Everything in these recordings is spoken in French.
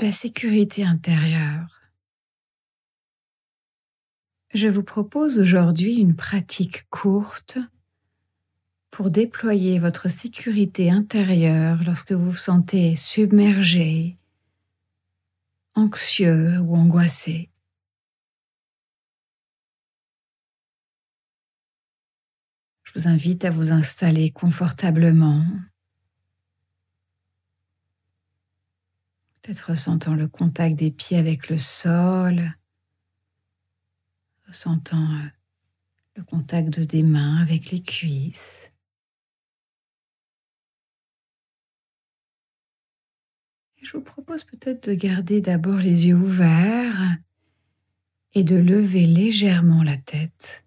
la sécurité intérieure. Je vous propose aujourd'hui une pratique courte pour déployer votre sécurité intérieure lorsque vous vous sentez submergé, anxieux ou angoissé. Je vous invite à vous installer confortablement Peut-être ressentant le contact des pieds avec le sol, ressentant euh, le contact des mains avec les cuisses. Je vous propose peut-être de garder d'abord les yeux ouverts et de lever légèrement la tête.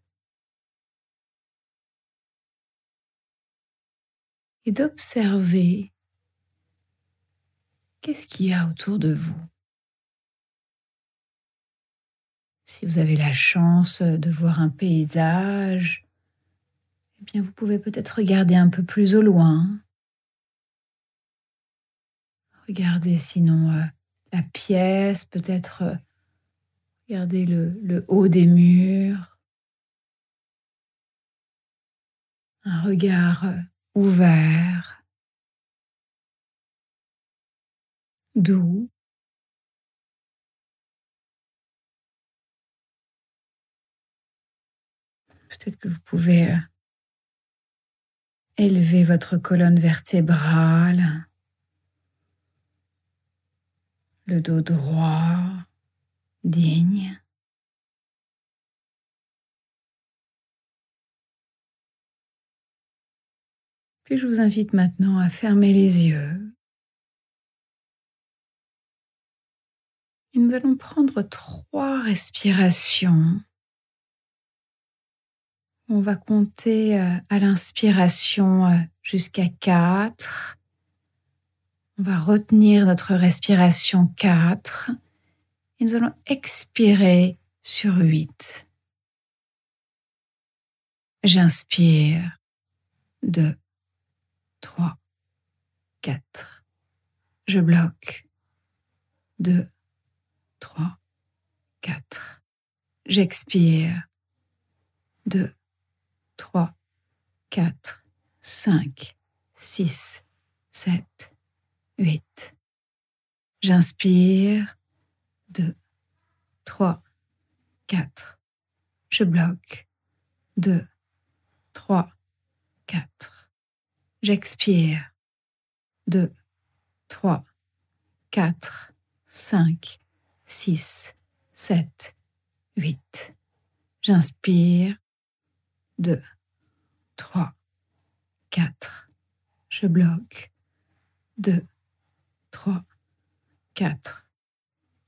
Et d'observer Qu'est-ce qu'il y a autour de vous? Si vous avez la chance de voir un paysage, eh bien vous pouvez peut-être regarder un peu plus au loin. Regardez sinon euh, la pièce, peut-être euh, regardez le, le haut des murs. Un regard euh, ouvert doux. Peut-être que vous pouvez euh, élever votre colonne vertébrale, le dos droit, digne. Puis je vous invite maintenant à fermer les yeux Nous allons prendre trois respirations. On va compter euh, à l'inspiration euh, jusqu'à quatre. On va retenir notre respiration quatre. Et nous allons expirer sur huit. J'inspire. Deux, trois, quatre. Je bloque. Deux, 3, 4. J'expire. 2, 3, 4, 5, 6, 7, 8. J'inspire. 2, 3, 4. Je bloque. 2, 3, 4. J'expire. 2, 3, 4, 5, 6, 7, 8. J'inspire. 2, 3, 4. Je bloque. 2, 3, 4.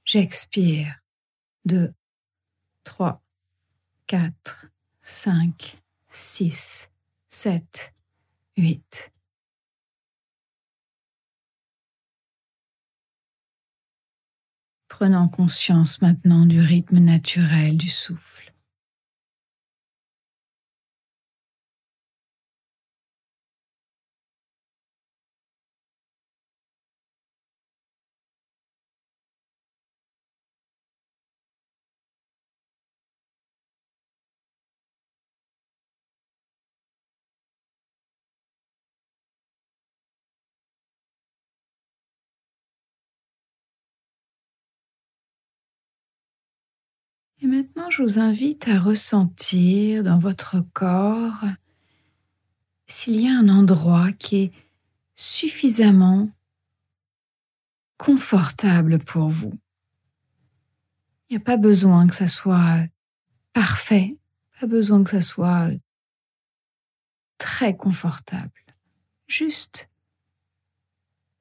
J'expire. 2, 3, 4, 5, 6, 7, 8. Prenant conscience maintenant du rythme naturel du souffle. Et maintenant, je vous invite à ressentir dans votre corps s'il y a un endroit qui est suffisamment confortable pour vous. Il n'y a pas besoin que ça soit parfait, pas besoin que ça soit très confortable, juste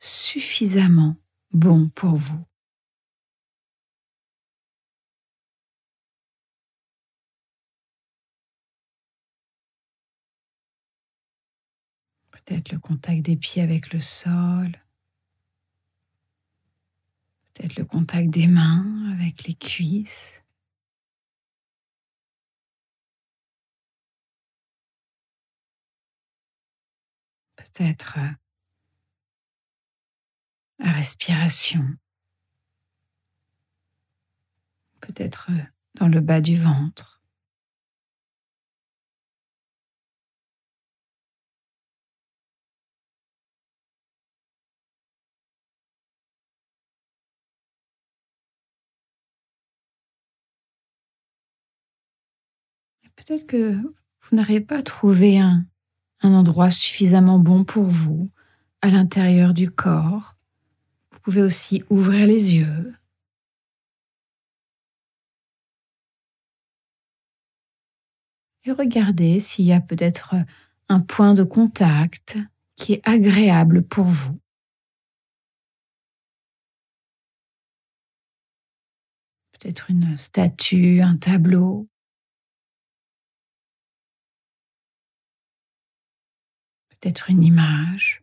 suffisamment bon pour vous. Peut-être le contact des pieds avec le sol, peut-être le contact des mains avec les cuisses. Peut-être euh, la respiration peut-être dans le bas du ventre. Peut-être que vous n'arrivez pas à trouver un, endroit suffisamment bon pour vous à l'intérieur du corps. Vous pouvez aussi ouvrir les yeux. Et regardez s'il y a peut-être un point de contact qui est agréable pour vous. Peut-être une statue, un tableau, peut-être une image.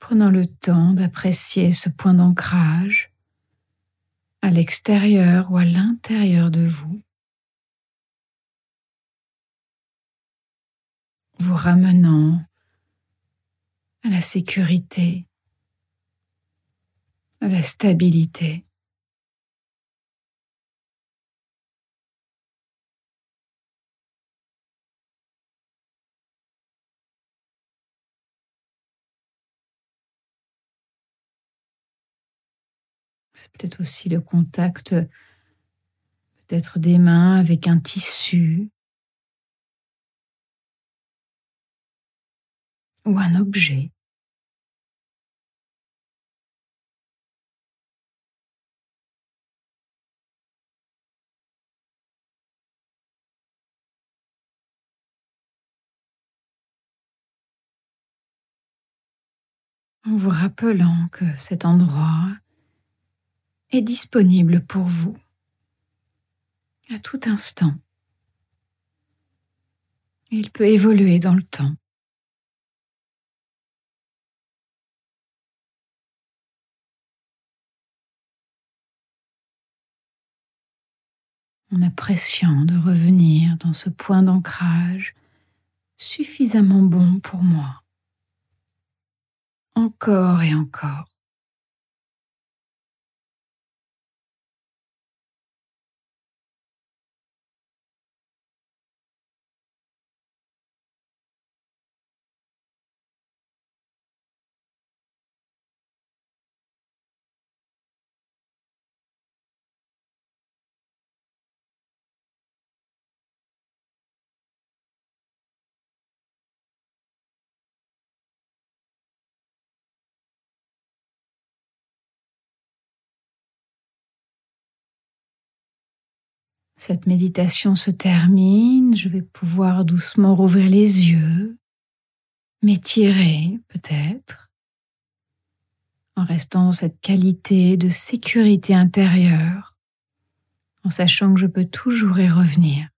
Prenons le temps d'apprécier ce point d'ancrage à l'extérieur ou à l'intérieur de vous. Vous ramenant à la sécurité, à la stabilité. C'est peut-être aussi le contact peut-être des mains avec un tissu, ou un objet. en vous rappelant que cet endroit est disponible pour vous à tout instant. Il peut évoluer dans le temps. En appréciant de revenir dans ce point d'ancrage suffisamment bon pour moi. Encore et encore. Cette méditation se termine, je vais pouvoir doucement rouvrir les yeux, m'étirer peut-être, en restant dans cette qualité de sécurité intérieure, en sachant que je peux toujours y revenir.